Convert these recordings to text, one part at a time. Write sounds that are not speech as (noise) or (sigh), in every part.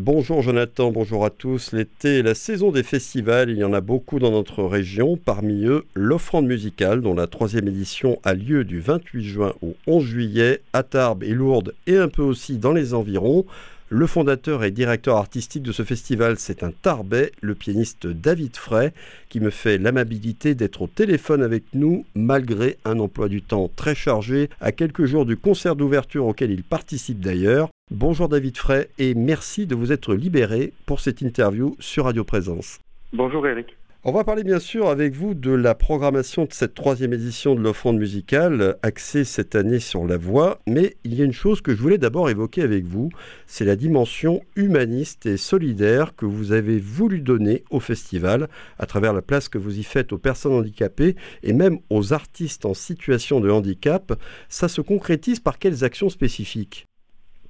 Bonjour Jonathan, bonjour à tous. L'été est la saison des festivals, il y en a beaucoup dans notre région, parmi eux l'offrande musicale dont la troisième édition a lieu du 28 juin au 11 juillet à Tarbes et Lourdes et un peu aussi dans les environs. Le fondateur et directeur artistique de ce festival, c'est un Tarbais, le pianiste David Frey, qui me fait l'amabilité d'être au téléphone avec nous, malgré un emploi du temps très chargé, à quelques jours du concert d'ouverture auquel il participe d'ailleurs. Bonjour David Frey et merci de vous être libéré pour cette interview sur Radio Présence. Bonjour Eric. On va parler bien sûr avec vous de la programmation de cette troisième édition de l'offrande musicale, axée cette année sur la voix, mais il y a une chose que je voulais d'abord évoquer avec vous, c'est la dimension humaniste et solidaire que vous avez voulu donner au festival, à travers la place que vous y faites aux personnes handicapées et même aux artistes en situation de handicap. Ça se concrétise par quelles actions spécifiques?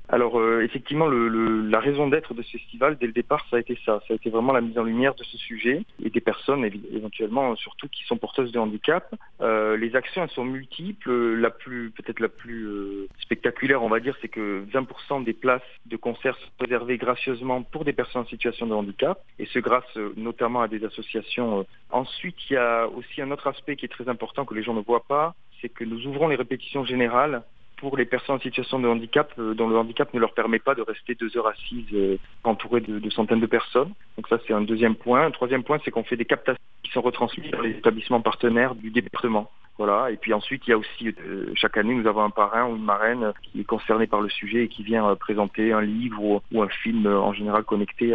Alors euh, effectivement, la raison d'être de ce festival, dès le départ, ça a été ça. Ça a été vraiment la mise en lumière de ce sujet et des personnes, éventuellement, surtout qui sont porteuses de handicap. Euh, les actions, elles sont multiples. La plus, peut-être la plus euh, spectaculaire, on va dire, c'est que 20% des places de concert sont réservées gracieusement pour des personnes en situation de handicap, et ce grâce notamment à des associations. Ensuite, il y a aussi un autre aspect qui est très important que les gens ne voient pas, c'est que nous ouvrons les répétitions générales pour les personnes en situation de handicap euh, dont le handicap ne leur permet pas de rester deux heures assises euh, entourées de, centaines de personnes. Donc ça c'est un deuxième point. Un troisième point c'est qu'on fait des captations qui sont retransmises dans les établissements partenaires du département. Voilà. Et puis ensuite, il y a aussi, euh, chaque année, nous avons un parrain ou une marraine qui est concerné par le sujet et qui vient présenter un livre ou, un film en général connecté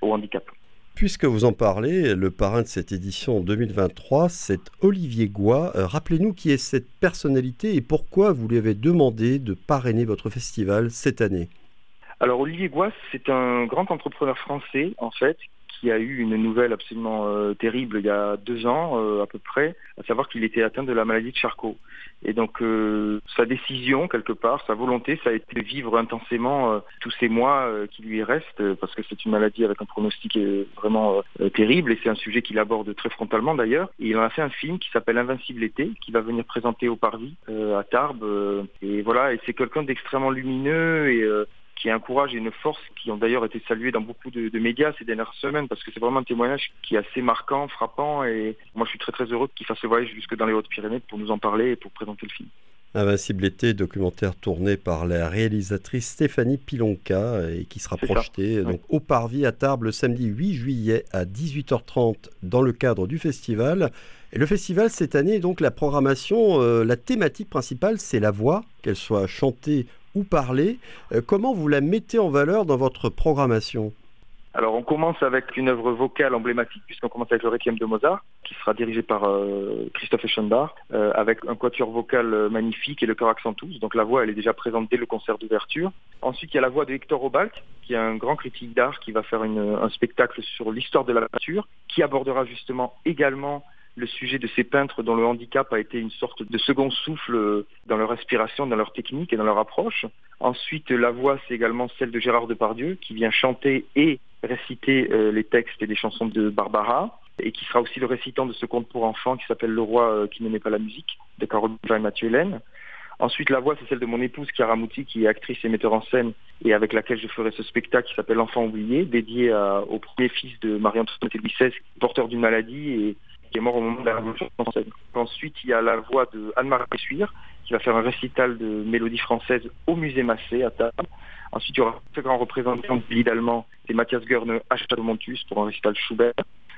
au handicap. Puisque vous en parlez, le parrain de cette édition 2023, c'est Olivier Goua. Euh, rappelez-nous qui est cette personnalité et pourquoi vous lui avez demandé de parrainer votre festival cette année? Alors Olivier Goua, c'est un grand entrepreneur français en fait qui a eu une nouvelle absolument euh, terrible il y a deux ans euh, à peu près, à savoir qu'il était atteint de la maladie de Charcot. Et donc euh, sa décision, quelque part, sa volonté, ça a été de vivre intensément tous ces mois qui lui restent, parce que c'est une maladie avec un pronostic vraiment terrible, et c'est un sujet qu'il aborde très frontalement d'ailleurs. Et il en a fait un film qui s'appelle Invincible été, qui va venir présenter au Parvis à Tarbes. et voilà, et c'est quelqu'un d'extrêmement lumineux et qui a un courage et une force qui ont d'ailleurs été salués dans beaucoup de, médias ces dernières semaines parce que c'est vraiment un témoignage qui est assez marquant, frappant et moi je suis très très heureux qu'il fasse ce voyage jusque dans les Hautes-Pyrénées pour nous en parler et pour présenter le film. Invincible été, documentaire tourné par la réalisatrice Stéphanie Pilonka et qui sera projeté donc, au Parvis à Tarbes le samedi 8 juillet à 18h30 dans le cadre du festival. Et le festival cette année, donc la programmation, euh, la thématique principale, c'est la voix, qu'elle soit chantée ou parler. Euh, comment vous la mettez en valeur dans votre programmation? Alors on commence avec une œuvre vocale emblématique puisqu'on commence avec le Requiem de Mozart qui sera dirigé par euh, Christophe Eschenbach euh, avec un quatuor vocal magnifique et le chœur Accentus. Donc la voix elle est déjà présente dès le concert d'ouverture. Ensuite il y a la voix de Hector Obalk qui est un grand critique d'art qui va faire un spectacle sur l'histoire de la nature qui abordera justement également le sujet de ces peintres dont le handicap a été une sorte de second souffle dans leur inspiration, dans leur technique et dans leur approche. Ensuite, la voix, c'est également celle de Gérard Depardieu, qui vient chanter et réciter euh, les textes et les chansons de Barbara, et qui sera aussi le récitant de ce conte pour enfants qui s'appelle Le roi euh, qui n'aimait pas la musique, de Caroline et Mathieu Hélène. Ensuite, la voix, c'est celle de mon épouse, Chiara Mouti, qui est actrice et metteur en scène, et avec laquelle je ferai ce spectacle qui s'appelle L'enfant oublié, dédié au premier fils de Marie-Antoinette Louis XVI, porteur d'une maladie et qui est mort au moment de la Révolution française. Ensuite, il y a la voix de Anne-Marie Suire, qui va faire un récital de mélodie française au musée Massé à Tarbes. Ensuite, il y aura un grand représentant de l'île allemand, c'est Mathias Görne à Château-Montus pour un récital Schubert.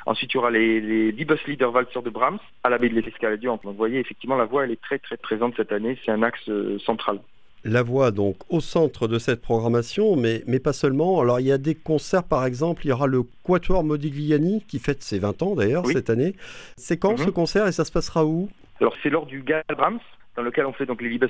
Ensuite, il y aura les, les Bus Leader Walzer de Brahms à l'abbaye de l'Escaladion. Donc, vous voyez, effectivement, la voix, elle est très, très présente cette année. C'est un axe euh, central la voix donc au centre de cette programmation, mais, mais pas seulement. Alors il y a des concerts par exemple, il y aura le Quatuor Modigliani qui fête ses 20 ans d'ailleurs cette année. C'est quand ce mhm. concert et ça se passera où? Alors c'est lors du Gala Brahms dans lequel on fait donc les Libas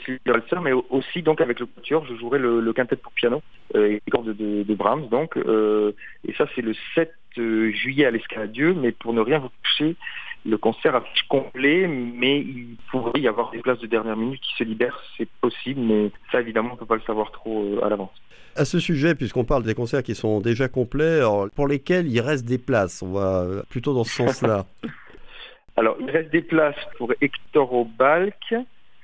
mais aussi donc avec le Quatuor, je jouerai le, quintet pour piano euh, et les cordes de, Brahms donc. Euh, et ça c'est le 7 euh, juillet à l'Escaladieu, mais pour ne rien vous toucher, le concert affiche complet, mais il pourrait y avoir des places de dernière minute qui se libèrent, c'est possible, mais ça évidemment on ne peut pas le savoir trop euh, à l'avance. À ce sujet, puisqu'on parle des concerts qui sont déjà complets, pour lesquels il reste des places, on va plutôt dans ce sens-là. (laughs) alors il reste des places pour Hector Obalk,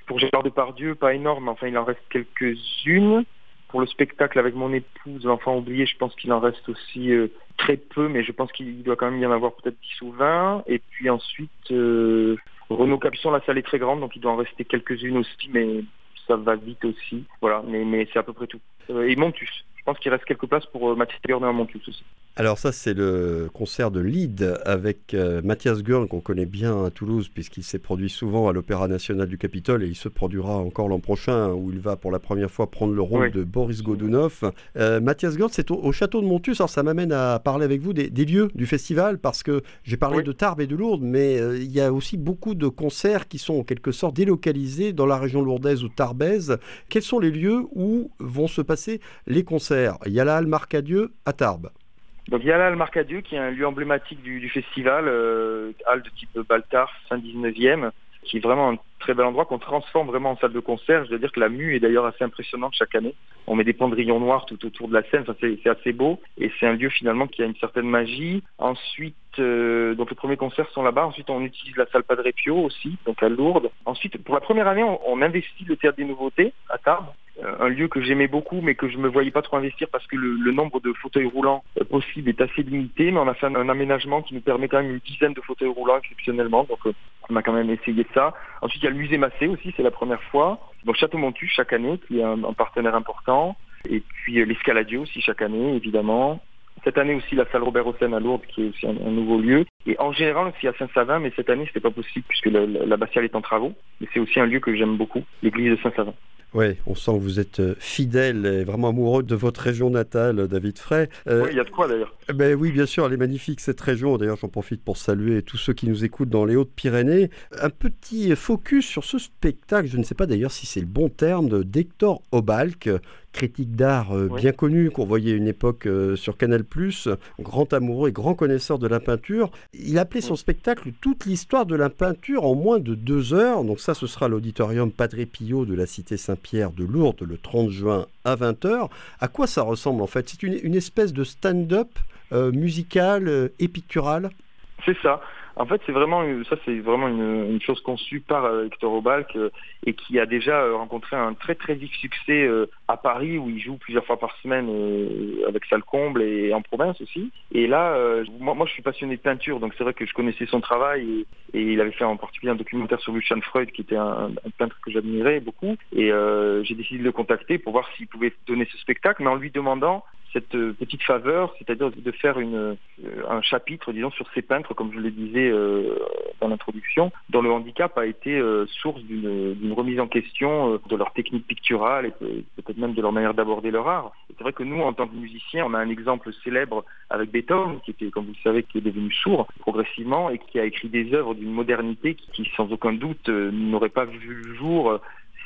pour Gérard Depardieu, pas énorme, enfin il en reste quelques-unes. Pour le spectacle avec mon épouse, l'enfant oublié, je pense qu'il en reste aussi très peu, mais je pense qu'il doit quand même y en avoir peut-être 10 ou 20. Et puis ensuite, Renault Capuçon, la salle est très grande, donc il doit en rester quelques-unes aussi, mais ça va vite aussi. Voilà, mais, c'est à peu près tout. et Montus, je pense qu'il reste quelques places pour Mathieu Gurn à Montus aussi. Alors ça, c'est le concert de Lead avec euh, Mathias qu'on connaît bien à Toulouse, puisqu'il s'est produit souvent à l'Opéra National du Capitole, et il se produira encore l'an prochain, où il va pour la première fois prendre le rôle de Boris Godunov. Euh, Mathias c'est au, château de Montus, alors ça m'amène à parler avec vous des, lieux du festival, parce que j'ai parlé de Tarbes et de Lourdes, mais euh, il y a aussi beaucoup de concerts qui sont en quelque sorte délocalisés dans la région lourdaise ou tarbaise. Quels sont les lieux où vont se passer les concerts? Il y a la Halle Marcadieu à Tarbes. Donc il y a là le Marcadieu qui est un lieu emblématique du, festival, euh, halle de type Baltar, Saint-19e, qui est vraiment un très bel endroit qu'on transforme vraiment en salle de concert. Je dois dire que la mue est d'ailleurs assez impressionnante chaque année. On met des pendrillons noirs tout autour de la scène, c'est assez beau. Et c'est un lieu finalement qui a une certaine magie. Ensuite, euh, donc les premiers concerts sont là-bas. Ensuite, on utilise la salle Padre Pio aussi, donc à Lourdes. Ensuite, pour la première année, on, investit le Théâtre des Nouveautés à Tarbes. Euh, un lieu que j'aimais beaucoup mais que je me voyais pas trop investir parce que le, nombre de fauteuils roulants euh, possibles est assez limité mais on a fait un, aménagement qui nous permet quand même une dizaine de fauteuils roulants exceptionnellement on a quand même essayé ça. Ensuite il y a le musée Massé aussi c'est la première fois. Donc Château Montu chaque année qui est un, partenaire important et puis l'Escaladio aussi chaque année évidemment. Cette année aussi la salle Robert Hossein à Lourdes qui est aussi un, nouveau lieu. Et en général aussi à Saint-Savin, mais cette année c'était pas possible puisque la, est en travaux. Mais c'est aussi un lieu que j'aime beaucoup, l'église de Saint-Savin. Oui, on sent que vous êtes euh, fidèle et vraiment amoureux de votre région natale, David Frey. Euh, oui, il y a de quoi d'ailleurs. Ben oui, bien sûr, elle est magnifique cette région. D'ailleurs, j'en profite pour saluer tous ceux qui nous écoutent dans les Hautes-Pyrénées. Un petit focus sur ce spectacle, je ne sais pas d'ailleurs si c'est le bon terme, d'Hector Obalk, critique d'art euh, bien connu qu'on voyait une époque euh, sur Canal+, grand amoureux et grand connaisseur de la peinture. Il appelait son spectacle toute l'histoire de la peinture en moins de deux heures. Donc ça, ce sera l'auditorium Padre Pio de la cité Saint-Pierre de Lourdes le 30 juin à 20h. À quoi ça ressemble en fait? C'est une, espèce de stand-up euh, musical et pictural? C'est ça. En fait, c'est vraiment ça, c'est vraiment une, chose conçue par euh, Hector Obalk euh, et qui a déjà euh, rencontré un très très vif succès à Paris où il joue plusieurs fois par semaine avec Salcomble et en province aussi. Et là, moi, moi, je suis passionné de peinture, donc c'est vrai que je connaissais son travail et, il avait fait en particulier un documentaire sur Lucian Freud qui était un, peintre que j'admirais beaucoup. Et j'ai décidé de le contacter pour voir s'il pouvait donner ce spectacle, mais en lui demandant cette euh, petite faveur, c'est-à-dire de faire une, euh, un chapitre, disons, sur ces peintres, comme je le disais euh, dans l'introduction, dont le handicap a été source d'une remise en question de leur technique picturale et peut-être même de leur manière d'aborder leur art. C'est vrai que nous, en tant que musiciens, on a un exemple célèbre avec Beethoven, qui était, comme vous le savez, qui est devenu sourd progressivement et qui a écrit des œuvres d'une modernité qui, qui, sans aucun doute, n'aurait pas vu le jour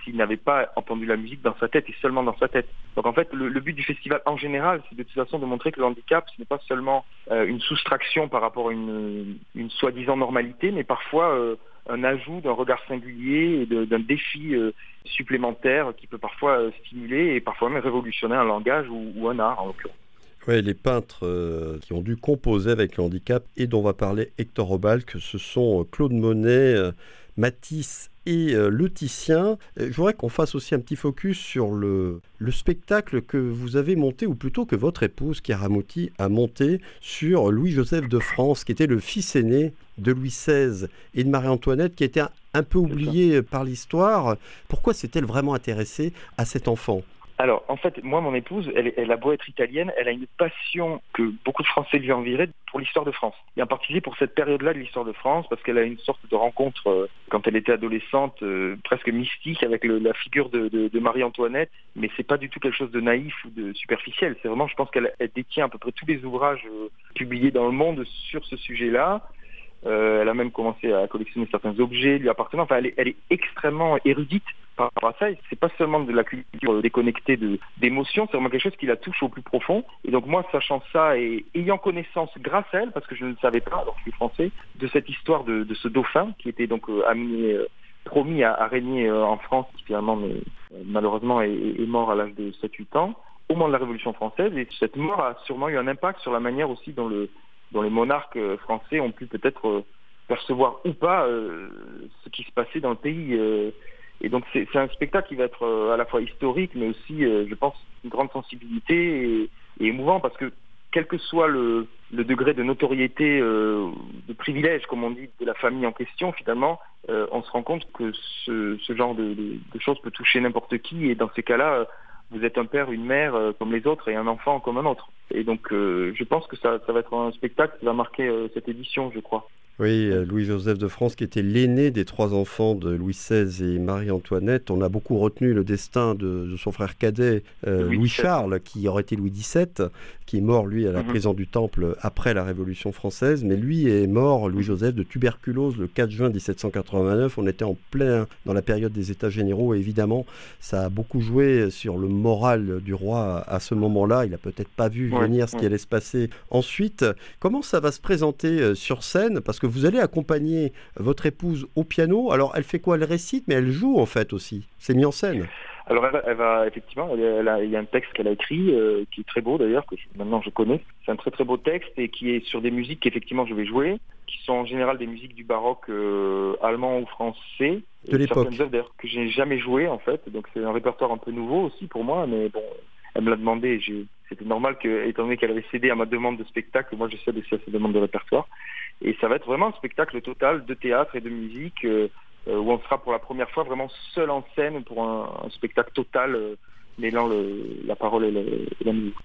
s'il n'avait pas entendu la musique dans sa tête et seulement dans sa tête. Donc en fait, le, but du festival en général, c'est de toute façon de montrer que le handicap, ce n'est pas seulement euh, une soustraction par rapport à une, soi-disant normalité, mais parfois euh, un ajout d'un regard singulier et d'un défi euh, supplémentaire qui peut parfois stimuler et parfois même révolutionner un langage ou, un art en l'occurrence. Oui, les peintres qui ont dû composer avec le handicap et dont va parler Hector Obalk, ce sont Claude Monet, Matisse et euh, le Titien. Euh, je voudrais qu'on fasse aussi un petit focus sur le, le, spectacle que vous avez monté, ou plutôt que votre épouse, Chiaramouti, a monté sur Louis-Joseph de France, qui était le fils aîné de Louis XVI et de Marie-Antoinette, qui était un peu oublié par l'histoire. Pourquoi s'est-elle vraiment intéressée à cet enfant? Alors, en fait, moi, mon épouse, elle, elle, a beau être italienne, elle a une passion que beaucoup de Français lui enviraient pour l'histoire de France. Et en particulier pour cette période-là de l'histoire de France, parce qu'elle a une sorte de rencontre, euh, quand elle était adolescente, euh, presque mystique avec la figure de, Marie-Antoinette. Mais c'est pas du tout quelque chose de naïf ou de superficiel. C'est vraiment, je pense qu'elle détient à peu près tous les ouvrages euh, publiés dans le monde sur ce sujet-là. elle a même commencé à collectionner certains objets lui appartenant. Enfin, elle est extrêmement érudite par rapport à ça. C'est pas seulement de la culture déconnectée d'émotions, c'est vraiment quelque chose qui la touche au plus profond. Et donc moi, sachant ça et ayant connaissance grâce à elle, parce que je ne le savais pas, alors je suis français, de cette histoire de, ce dauphin qui était donc euh, amené, euh, promis à, régner euh, en France, qui finalement malheureusement est, mort à l'âge de 7-8 ans, au moment de la Révolution française. Et cette mort a sûrement eu un impact sur la manière aussi dont, le, dont les monarques français ont pu peut-être percevoir ou pas ce qui se passait dans le pays. Et donc c'est un spectacle qui va être à la fois historique, mais aussi, je pense, une grande sensibilité et émouvant parce que quel que soit le, degré de notoriété, euh, de privilège, comme on dit, de la famille en question, finalement, euh, on se rend compte que ce, genre de, choses peut toucher n'importe qui. Et dans ces cas-là, euh, vous êtes un père, une mère comme les autres et un enfant comme un autre. Et donc, je pense que ça, va être un spectacle qui va marquer cette édition, je crois. Oui, euh, Louis-Joseph de France, qui était l'aîné des trois enfants de Louis XVI et Marie-Antoinette. On a beaucoup retenu le destin de, son frère cadet, euh, Louis-Charles, qui aurait été Louis XVII, qui est mort, lui, à la mhm. prison du Temple après la Révolution française. Mais lui est mort, Louis-Joseph, de tuberculose le 4 juin 1789. On était en plein dans la période des États généraux. Et évidemment, ça a beaucoup joué sur le moral du roi à ce moment-là. Il n'a peut-être pas vu venir ce qui allait se passer ensuite. Comment ça va se présenter euh, sur scène? Parce que vous allez accompagner votre épouse au piano. Alors, elle fait quoi? Elle récite, mais elle joue en fait aussi. C'est mis en scène. Alors elle va, effectivement, il y a un texte qu'elle a écrit euh, qui est très beau d'ailleurs que maintenant je connais. C'est un très très beau texte et qui est sur des musiques qu'effectivement je vais jouer, qui sont en général des musiques du baroque euh, allemand ou français. De l'époque. d'ailleurs que j'ai jamais joué en fait, donc c'est un répertoire un peu nouveau aussi pour moi, mais bon, elle me l'a demandé. C'était normal que, étant donné qu'elle avait cédé à ma demande de spectacle, moi je cède aussi à sa demande de répertoire. Et ça va être vraiment un spectacle total de théâtre et de musique euh, euh, où on sera pour la première fois vraiment seul en scène pour un, spectacle total euh, mêlant la parole et, la musique.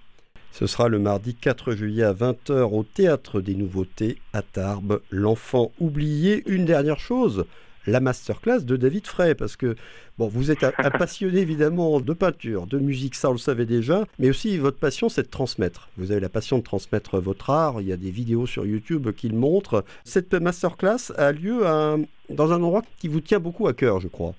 Ce sera le mardi 4 juillet à 20h au Théâtre des Nouveautés à Tarbes. L'enfant oublié. Une dernière chose, la masterclass de David Frey, parce que bon, vous êtes un, (laughs) passionné évidemment de peinture, de musique, ça on le savait déjà, mais aussi votre passion c'est de transmettre. Vous avez la passion de transmettre votre art, il y a des vidéos sur YouTube qui le montrent. Cette masterclass a lieu dans un endroit qui vous tient beaucoup à cœur, je crois.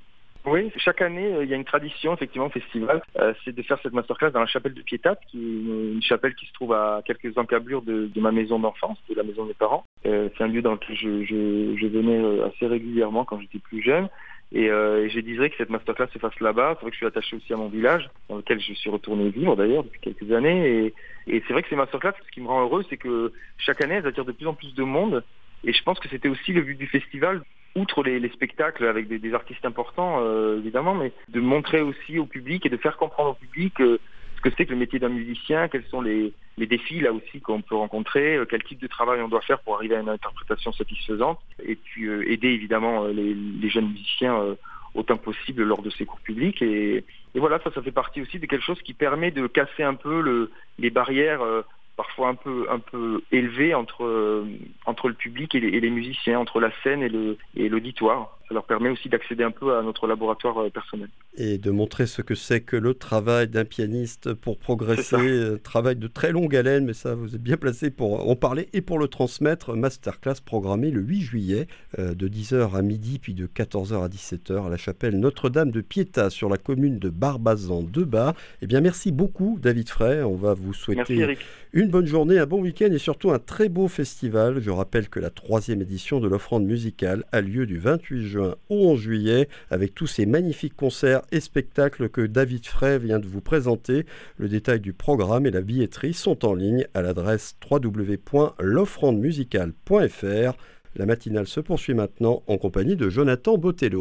Oui, chaque année, euh, il y a une tradition, effectivement, au festival, euh, c'est de faire cette masterclass dans la chapelle de Piétat, qui est une, chapelle qui se trouve à quelques encablures de, ma maison d'enfance, de la maison de mes parents. Euh, c'est un lieu dans lequel je, venais assez régulièrement quand j'étais plus jeune. Et, j'ai désiré que cette masterclass se fasse là-bas. C'est vrai que je suis attaché aussi à mon village, dans lequel je suis retourné vivre d'ailleurs depuis quelques années. Et, et c'est vrai que ces masterclass, ce qui me rend heureux, c'est que chaque année, elles attirent de plus en plus de monde. Et je pense que c'était aussi le but du festival, outre les, spectacles avec des, artistes importants, euh, évidemment, mais de montrer aussi au public et de faire comprendre au public euh, ce que c'est que le métier d'un musicien, quels sont les, défis là aussi qu'on peut rencontrer, euh, quel type de travail on doit faire pour arriver à une interprétation satisfaisante, et puis aider évidemment les, jeunes musiciens autant que possible lors de ces cours publics. Et, voilà, ça, ça fait partie aussi de quelque chose qui permet de casser un peu les barrières parfois un peu élevé entre euh, entre le public et les, musiciens, entre la scène et l'auditoire. Ça leur permet aussi d'accéder un peu à notre laboratoire euh, personnel. Et de montrer ce que c'est que le travail d'un pianiste pour progresser, euh, travail de très longue haleine, mais ça vous êtes bien placé pour en parler et pour le transmettre. Masterclass programmée le 8 juillet de 10h à midi puis de 14h à 17h à la chapelle Notre-Dame de Piéta sur la commune de Barbazan de Bas. Eh bien merci beaucoup David Frey, on va vous souhaiter une bonne journée, un bon week-end et surtout un très beau festival. Je rappelle que la troisième édition de l'offrande musicale a lieu du 28 juin au 11 juillet avec tous ces magnifiques concerts et spectacles que David Frey vient de vous présenter. Le détail du programme et la billetterie sont en ligne à l'adresse www.l'offrandemusicale.fr. La matinale se poursuit maintenant en compagnie de Jonathan Botello.